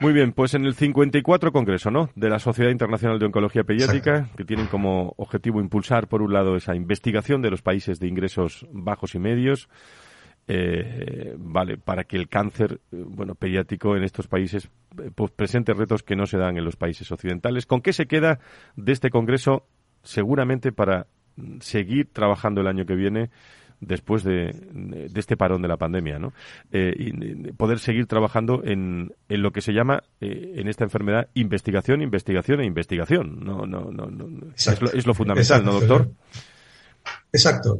Muy bien, pues en el 54 Congreso, ¿no? De la Sociedad Internacional de Oncología Pediátrica, que tienen como objetivo impulsar, por un lado, esa investigación de los países de ingresos bajos y medios, eh, vale, para que el cáncer, eh, bueno, pediátrico en estos países eh, pues presente retos que no se dan en los países occidentales. ¿Con qué se queda de este congreso? Seguramente para seguir trabajando el año que viene después de, este parón de la pandemia, ¿no? y poder seguir trabajando en, en lo que se llama en esta enfermedad investigación, investigación e investigación. No, no, no, es, lo, fundamental, ¿no, doctor? Exacto.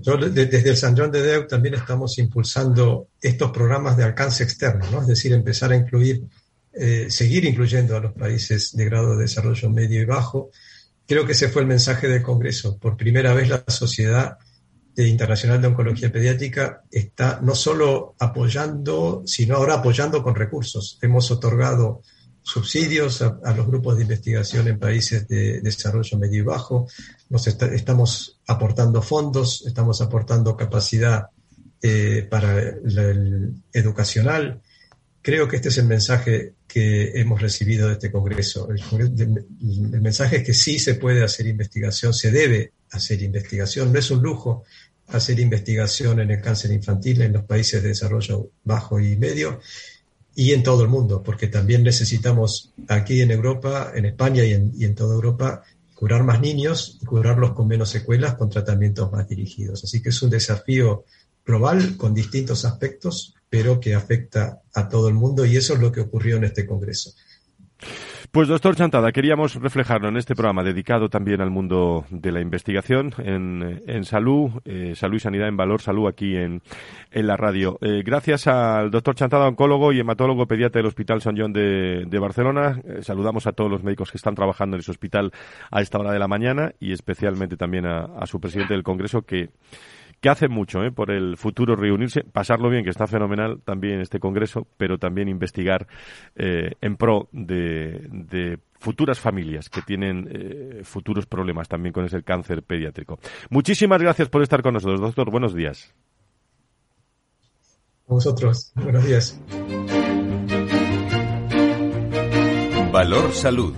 Yo, desde el San John de Deu también estamos impulsando estos programas de alcance externo, ¿no? Es decir, empezar a incluir, eh, seguir incluyendo a los países de grado de desarrollo medio y bajo. Creo que ese fue el mensaje del Congreso. Por primera vez la Sociedad Internacional de Oncología Pediátrica está no solo apoyando, sino ahora apoyando con recursos. Hemos otorgado subsidios a, los grupos de investigación en países de, desarrollo medio y bajo, nos estamos aportando fondos, estamos aportando capacidad eh, para el educacional. Creo que este es el mensaje que hemos recibido de este Congreso. el mensaje es que sí se puede hacer investigación, se debe hacer investigación, no es un lujo hacer investigación en el cáncer infantil en los países de desarrollo bajo y medio y en todo el mundo, porque también necesitamos aquí en Europa, en España y en, y en toda Europa, curar más niños y curarlos con menos secuelas con tratamientos más dirigidos. Así que es un desafío global con distintos aspectos, pero que afecta a todo el mundo y eso es lo que ocurrió en este Congreso. Pues doctor Chantada, queríamos reflejarlo en este programa dedicado también al mundo de la investigación en, salud, eh, salud y sanidad en valor, salud aquí en, en la radio. Eh, gracias al doctor Chantada, oncólogo y hematólogo pediatra del Hospital San John de, Barcelona. Eh, saludamos a todos los médicos que están trabajando en ese hospital a esta hora de la mañana y especialmente también a su presidente del Congreso que que hace mucho ¿eh? por el futuro reunirse, pasarlo bien, que está fenomenal también este congreso, pero también investigar eh, en pro de, futuras familias que tienen eh, futuros problemas también con ese cáncer pediátrico. Muchísimas gracias por estar con nosotros, doctor. Buenos días. A vosotros. Buenos días. Valor Salud.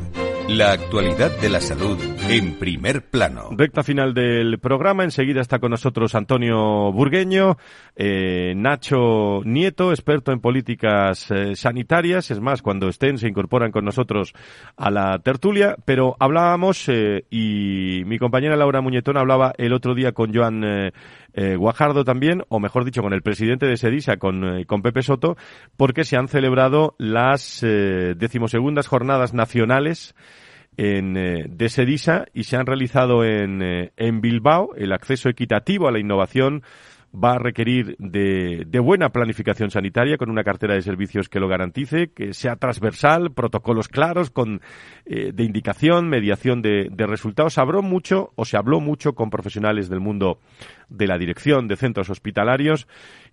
La actualidad de la salud en primer plano. Recta final del programa. Enseguida está con nosotros Antonio Burgueño, eh, Nacho Nieto, experto en políticas eh, sanitarias. Es más, cuando estén se incorporan con nosotros a la tertulia. Pero hablábamos, eh, y mi compañera Laura Muñetón hablaba el otro día con Joan Guajardo también, o mejor dicho, con el presidente de Sedisa, con, con Pepe Soto, porque se han celebrado las decimosegundas jornadas nacionales en, eh, de Sedisa y se han realizado en, eh, en Bilbao. El acceso equitativo a la innovación va a requerir de, de, buena planificación sanitaria con una cartera de servicios que lo garantice, que sea transversal, protocolos claros, con eh, de indicación, mediación de, de, resultados. Habló mucho o se habló mucho con profesionales del mundo de la dirección de centros hospitalarios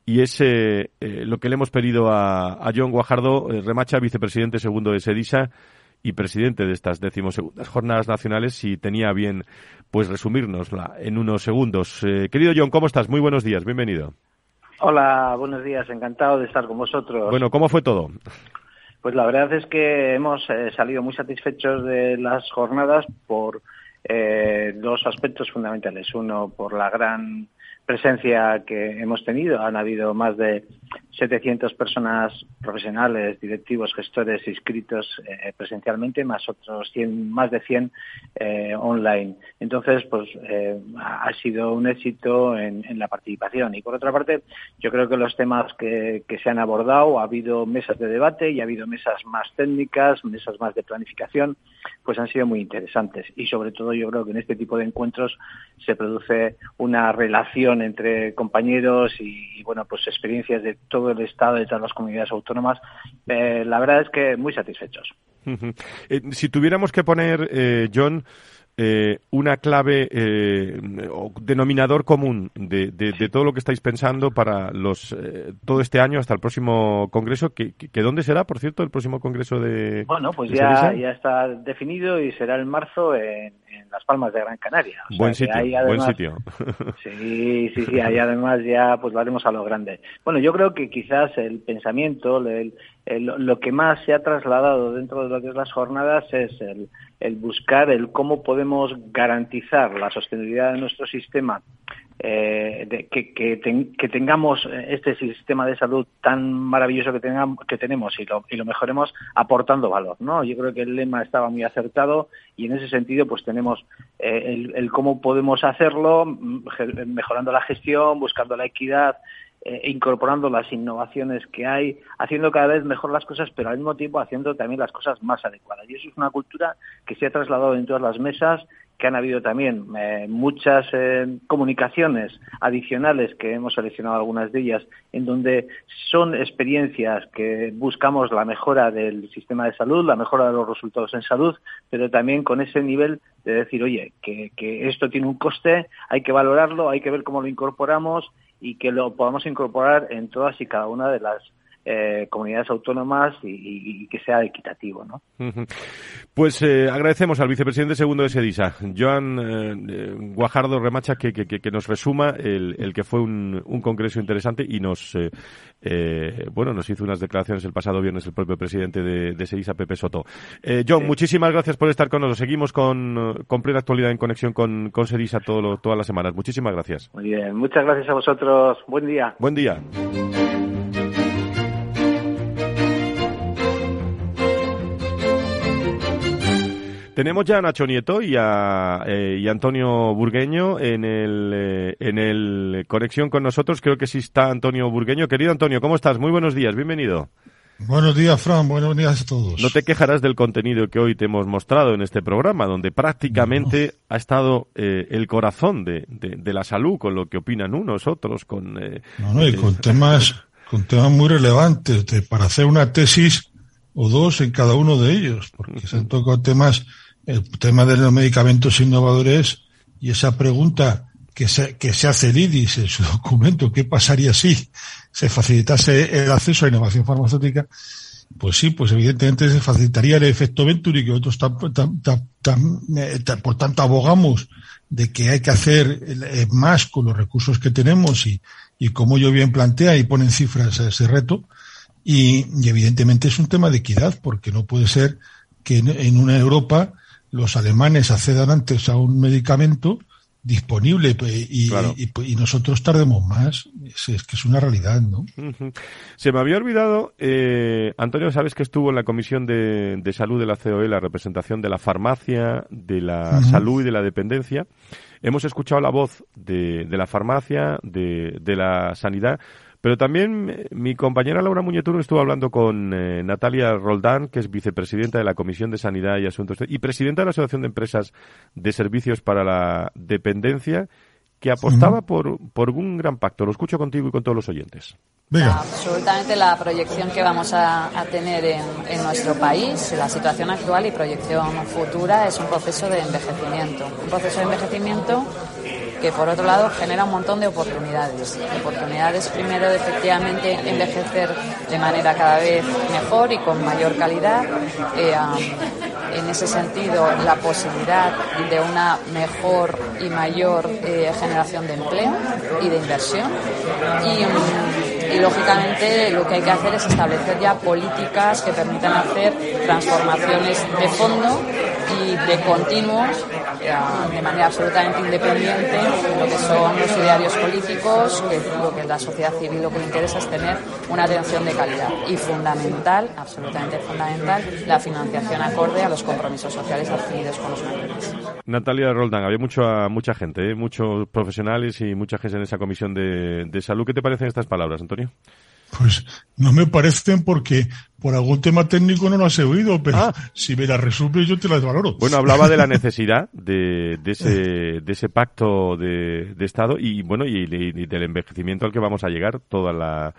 y es eh, lo que le hemos pedido a, a John Guajardo, Remacha, vicepresidente segundo de Sedisa, y presidente de estas decimosegundas jornadas nacionales y tenía bien pues resumírnosla en unos segundos. Eh, querido John, ¿cómo estás? Muy buenos días, bienvenido. Hola, buenos días, encantado de estar con vosotros. Bueno, ¿cómo fue todo? Pues la verdad es que hemos eh, salido muy satisfechos de las jornadas por eh, dos aspectos fundamentales. Uno, por la gran presencia que hemos tenido. Han habido más de 700 personas profesionales, directivos, gestores inscritos eh, presencialmente, más otros 100, más de 100 eh, online. Entonces, pues eh, ha sido un éxito en, la participación. Y por otra parte, yo creo que los temas que, que se han abordado, ha habido mesas de debate y ha habido mesas más técnicas, mesas más de planificación, pues han sido muy interesantes. Y sobre todo, yo creo que en este tipo de encuentros se produce una relación entre compañeros y, bueno, pues experiencias de todo el Estado, de todas las comunidades autónomas, eh, la verdad es que muy satisfechos. Eh, si tuviéramos que poner, eh, John, eh, una clave eh, o denominador común de, todo lo que estáis pensando para los eh, todo este año hasta el próximo congreso que, dónde será por cierto el próximo congreso de bueno pues ya, ya está definido y será en marzo en, las Palmas de Gran Canaria. Buen sitio buen sitio. Sí sí sí ahí además ya pues lo haremos a lo grande. Bueno yo creo que quizás el pensamiento lo que más se ha trasladado dentro de lo que es las jornadas es el el buscar el cómo podemos garantizar la sostenibilidad de nuestro sistema, eh, de, que, que, tengamos este sistema de salud tan maravilloso que, tengamos, que tenemos y lo, y lo mejoremos aportando valor. ¿no? Yo creo que el lema estaba muy acertado y en ese sentido pues tenemos eh, el, el cómo podemos hacerlo, mm, mejorando la gestión, buscando la equidad, eh, incorporando las innovaciones que hay, haciendo cada vez mejor las cosas, pero al mismo tiempo haciendo también las cosas más adecuadas. Y eso es una cultura que se ha trasladado en todas las mesas, que han habido también eh, muchas eh, comunicaciones adicionales, que hemos seleccionado algunas de ellas, en donde son experiencias que buscamos la mejora del sistema de salud, la mejora de los resultados en salud, pero también con ese nivel de decir, oye, que, que esto tiene un coste, hay que valorarlo, hay que ver cómo lo incorporamos y que lo podamos incorporar en todas y cada una de las eh, comunidades autónomas y, que sea equitativo. ¿no? Pues eh, agradecemos al vicepresidente segundo de SEDISA, Joan eh, Guajardo Remacha, que, que, nos resuma el, el que fue un, un, congreso interesante y nos bueno nos hizo unas declaraciones el pasado viernes el propio presidente de, de SEDISA, Pepe Soto. John, muchísimas gracias por estar con nosotros. Seguimos con, con plena actualidad en conexión con, con SEDISA todo todas las semanas. Muchísimas gracias. Muy bien, muchas gracias a vosotros. Buen día. Buen día. Tenemos ya a Nacho Nieto y a, eh, y Antonio Burgueño en el, eh, en el conexión con nosotros. Creo que sí está Antonio Burgueño. Querido Antonio, ¿cómo estás? Muy buenos días, bienvenido. Buenos días, Fran. Buenos días a todos. No te quejarás del contenido que hoy te hemos mostrado en este programa, donde prácticamente ha estado eh, el corazón de, de, la salud, con lo que opinan unos, otros, con... no, no, y con temas, con temas muy relevantes. para hacer una tesis o dos en cada uno de ellos, porque se han tocado temas el tema de los medicamentos innovadores y esa pregunta que se, que se hace el en su documento, ¿qué pasaría si se facilitase el acceso a innovación farmacéutica? Pues sí, pues evidentemente se facilitaría el efecto Venturi, que nosotros eh, por tanto abogamos de que hay que hacer eh, más con los recursos que tenemos y, y como yo bien plantea y ponen cifras a ese reto. Y, evidentemente es un tema de equidad, porque no puede ser que en una Europa los alemanes accedan antes a un medicamento disponible y, y, nosotros tardemos más. Es, que es una realidad, ¿no? Se me había olvidado, eh, Antonio, sabes que estuvo en la Comisión de, Salud de la COE la representación de la farmacia, de la salud y de la dependencia. Hemos escuchado la voz de, de la farmacia, de, de la sanidad, pero también eh, mi compañera Laura Muñeturo estuvo hablando con eh, Natalia Roldán, que es vicepresidenta de la Comisión de Sanidad y Asuntos y presidenta de la Asociación de Empresas de Servicios para la Dependencia, que apostaba por, por un gran pacto. Lo escucho contigo y con todos los oyentes. Absolutamente la proyección que vamos a, tener en, en, nuestro país, la situación actual y proyección futura es un proceso de envejecimiento. Un proceso de envejecimiento que por otro lado genera un montón de oportunidades. Oportunidades primero de efectivamente envejecer de manera cada vez mejor y con mayor calidad. Eh, en ese sentido, la posibilidad de una mejor y mayor eh, generación de empleo y de inversión. Mm, y lógicamente lo que hay que hacer es establecer ya políticas que permitan hacer transformaciones de fondo y de continuos de manera absolutamente independiente lo que son los idearios políticos, que lo que la sociedad civil lo que le interesa es tener una atención de calidad y fundamental, absolutamente fundamental, la financiación acorde a los compromisos sociales adquiridos con los mayores. Natalia Roldán, había mucha, mucha gente, ¿eh? muchos profesionales y mucha gente en esa comisión de, de salud. ¿Qué te parecen estas palabras, Antonio? Pues no me parecen porque por algún tema técnico no lo has oído, pero ah. si me las resumes yo te las valoro. Bueno, hablaba de la necesidad de, de, ese, de ese pacto de, de Estado y bueno y, del envejecimiento al que vamos a llegar toda la,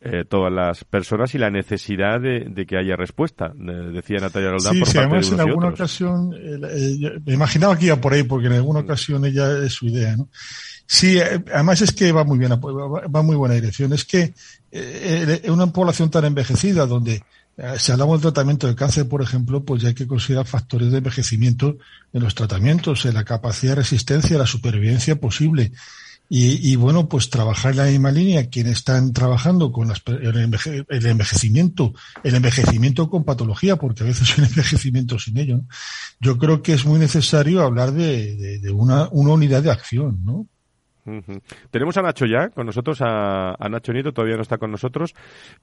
eh, todas las personas y la necesidad de, que haya respuesta, decía Natalia Roldán. Sí, sí además en alguna ocasión, eh, me imaginaba que iba por ahí porque en alguna ocasión ella es su idea, ¿no? Sí, eh, además es que va muy bien, va muy buena dirección. Es que eh, en una población tan envejecida donde eh, si hablamos del tratamiento del cáncer, por ejemplo, pues ya hay que considerar factores de envejecimiento en los tratamientos, en la capacidad de resistencia, la supervivencia posible. Y, bueno, pues trabajar en la misma línea, quienes están trabajando con el, envejecimiento, el envejecimiento con patología, porque a veces un envejecimiento sin ello. Yo creo que es muy necesario hablar de, una, una unidad de acción, ¿no? Tenemos a Nacho ya con nosotros, a, Nacho Nieto todavía no está con nosotros,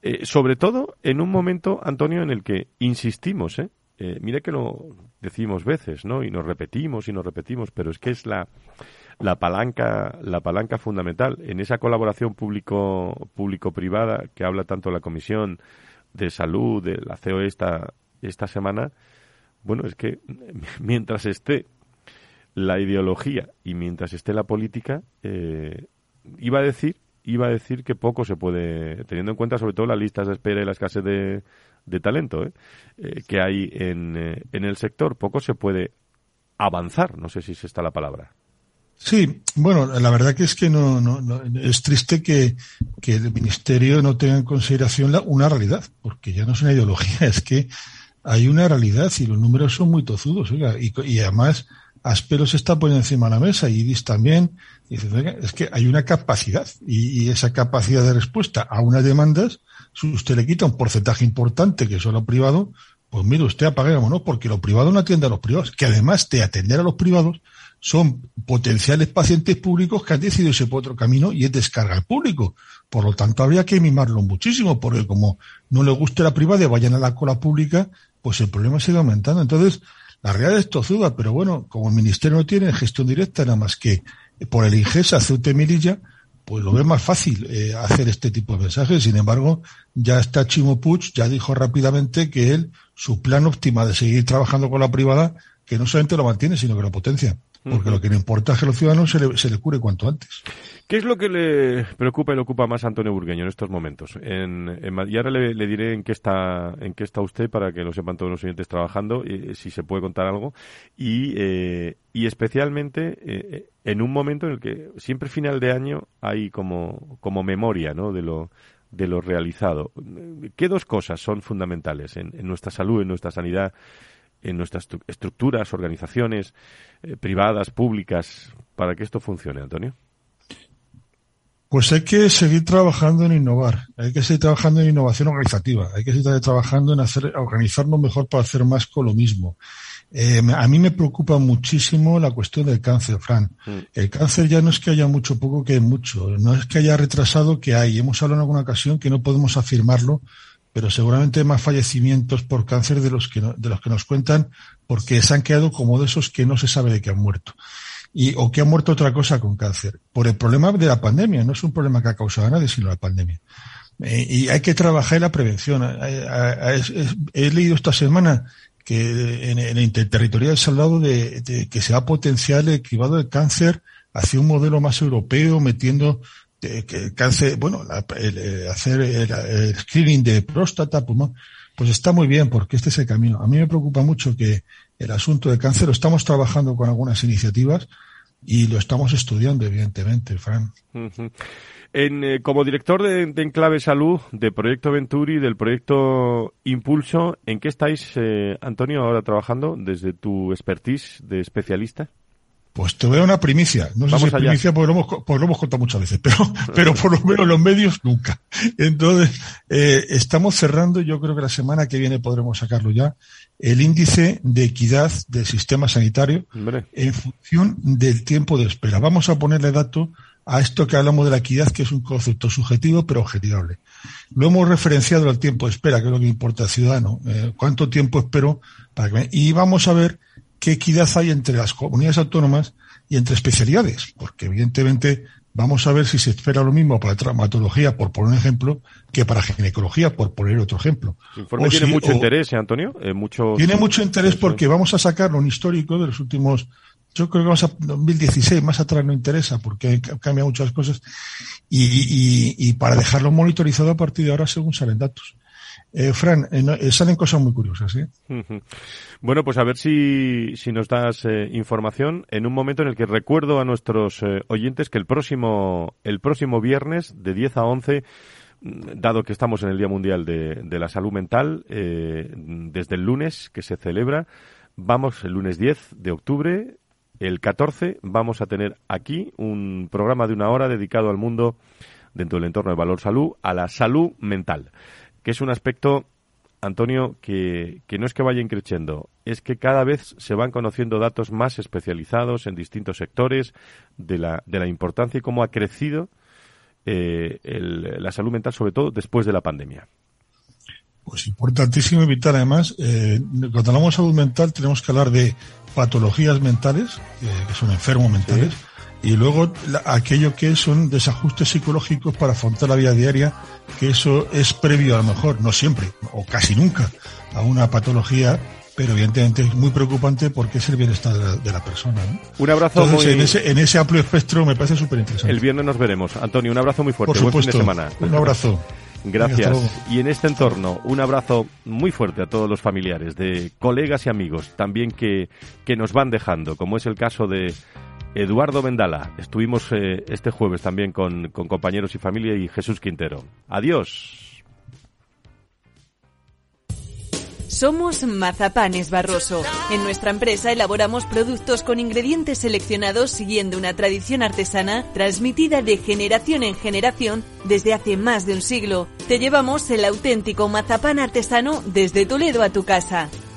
eh, sobre todo en un momento, Antonio, en el que insistimos, ¿eh? ¿eh? mire que lo decimos veces, ¿no? Y nos repetimos y nos repetimos, pero es que es la, la palanca, la palanca fundamental en esa colaboración público, público-privada que habla tanto la Comisión de Salud, de la COE esta, esta semana. Bueno, es que mientras esté la ideología y mientras esté la política, eh, iba a decir iba a decir que poco se puede, teniendo en cuenta sobre todo las listas de espera y la escasez de, de talento ¿eh? Eh, que hay en, en el sector, poco se puede avanzar, no sé si es esta la palabra. Sí, bueno, la verdad que es que no, no, es triste que, que, el ministerio no tenga en consideración la, una realidad, porque ya no es una ideología, es que hay una realidad y los números son muy tozudos, y, y además Aspero se está poniendo encima de la mesa y IDIS también. es que hay una capacidad y, esa capacidad de respuesta a unas demandas, si usted le quita un porcentaje importante que son lo privado, pues mire, usted apaguemos, ¿no? Porque lo privado no atiende a los privados, que además de atender a los privados, son potenciales pacientes públicos que han decidido irse por otro camino y es descarga al público. Por lo tanto, habría que mimarlo muchísimo, porque como no le guste la privada y vayan a la cola pública, pues el problema sigue aumentando. Entonces, La realidad es tozuda, pero bueno, como el Ministerio no tiene gestión directa, nada más que por el Ingesa, Ceuta Melilla, pues lo ve más fácil eh, hacer este tipo de mensajes. Sin embargo, ya está Chimo Puig, ya dijo rápidamente que él, su plan óptima de seguir trabajando con la privada, que no solamente lo mantiene, sino que lo potencia. Porque lo que le importa es que a los ciudadanos se le, se cure cuanto antes. ¿Qué es lo que le preocupa y le ocupa más a Antonio Burgueño en estos momentos? En, y ahora le, diré en qué está en qué está usted para que lo sepan todos los oyentes trabajando, y, si se puede contar algo. Y, eh, y especialmente eh, en un momento en el que siempre final de año hay como, como memoria ¿no? de, lo, de lo realizado. ¿Qué dos cosas son fundamentales en, nuestra salud, en nuestra sanidad, en nuestras estructuras, organizaciones eh, privadas, públicas, para que esto funcione, Antonio? Pues hay que seguir trabajando en innovar, hay que seguir trabajando en innovación organizativa, hay que seguir trabajando en hacer, organizarnos mejor para hacer más con lo mismo. Eh, a mí me preocupa muchísimo la cuestión del cáncer, Fran. Mm. El cáncer ya no es que haya mucho poco, que mucho. No es que haya retrasado, que hay. Hemos hablado en alguna ocasión que no podemos afirmarlo, pero seguramente más fallecimientos por cáncer de los que, de los que nos cuentan, porque se han quedado como de esos que no se sabe de que han muerto y, o que ha muerto otra cosa con cáncer, por el problema de la pandemia, no es un problema que ha causado a nadie, sino la pandemia. Eh, y hay que trabajar en la prevención. he leído esta semana que en, el interterritorial se ha hablado de, que se va a potenciar el cribado de cáncer hacia un modelo más europeo, metiendo eh, que cáncer, bueno, hacer el, screening de próstata, pues, pues está muy bien porque este es el camino. A mí me preocupa mucho que el asunto de cáncer. Lo estamos trabajando con algunas iniciativas y lo estamos estudiando, evidentemente, Fran. En, eh, como director de, Enclave Salud, de Proyecto Venturi, del proyecto Impulso, ¿en qué estáis, eh, Antonio, ahora trabajando desde tu expertise de especialista? Pues te voy a una primicia. No sé si es primicia porque lo, hemos, lo hemos contado muchas veces, pero, pero por lo menos los medios nunca. Entonces, eh, estamos cerrando, yo creo que la semana que viene podremos sacarlo ya, el índice de equidad del sistema sanitario en función del tiempo de espera. Vamos a ponerle dato a esto que hablamos de la equidad, que es un concepto subjetivo pero objetivable. Lo hemos referenciado al tiempo de espera, que es lo que importa al ciudadano. Eh, ¿Cuánto tiempo espero? Para que Y vamos a ver qué equidad hay entre las comunidades autónomas y entre especialidades, porque evidentemente vamos a ver si se espera lo mismo para traumatología, por poner un ejemplo, que para ginecología, por poner otro ejemplo. El informe tiene mucho interés, ¿eh, Antonio? Eh, mucho... Tiene mucho interés porque vamos a sacar un histórico de los últimos, yo creo que vamos a 2016, más atrás no interesa porque cambia muchas cosas, y, y, y para dejarlo monitorizado a partir de ahora según salen datos. Eh, Fran, eh, eh, salen cosas muy curiosas. Bueno, pues a ver si, si nos das información en un momento en el que recuerdo a nuestros oyentes que el próximo, el próximo viernes de 10 a 11 mm, dado que estamos en el Día Mundial de, de la Salud Mental, desde el lunes que se celebra, vamos el lunes 10 de octubre, el 14 vamos a tener aquí un programa de una hora dedicado al mundo dentro del entorno de Valor Salud, a la salud mental que es un aspecto, Antonio, que, no es que vaya increciendo, es que cada vez se van conociendo datos más especializados en distintos sectores de la, de la importancia y cómo ha crecido eh, la salud mental, sobre todo después de la pandemia. Pues importantísimo evitar, además, eh, cuando hablamos de salud mental tenemos que hablar de patologías mentales, que son enfermos mentales, y luego aquello que son desajustes psicológicos para afrontar la vida diaria, que eso es previo a lo mejor, no siempre, o casi nunca, a una patología, pero evidentemente es muy preocupante porque es el bienestar de la, persona. Un abrazo muy... en, ese, en ese amplio espectro me parece súper interesante. El viernes nos veremos. Antonio, un abrazo muy fuerte. Por supuesto, Buen fin de semana. Un abrazo. Gracias. Y en este entorno, un abrazo muy fuerte a todos los familiares, de colegas y amigos, también que, que nos van dejando, como es el caso de Eduardo Vendala. Estuvimos eh, este jueves también con, con compañeros y familia y Jesús Quintero. Adiós. Somos Mazapanes Barroso. En nuestra empresa elaboramos productos con ingredientes seleccionados siguiendo una tradición artesana transmitida de generación en generación desde hace más de un siglo. Te llevamos el auténtico mazapán artesano desde Toledo a tu casa.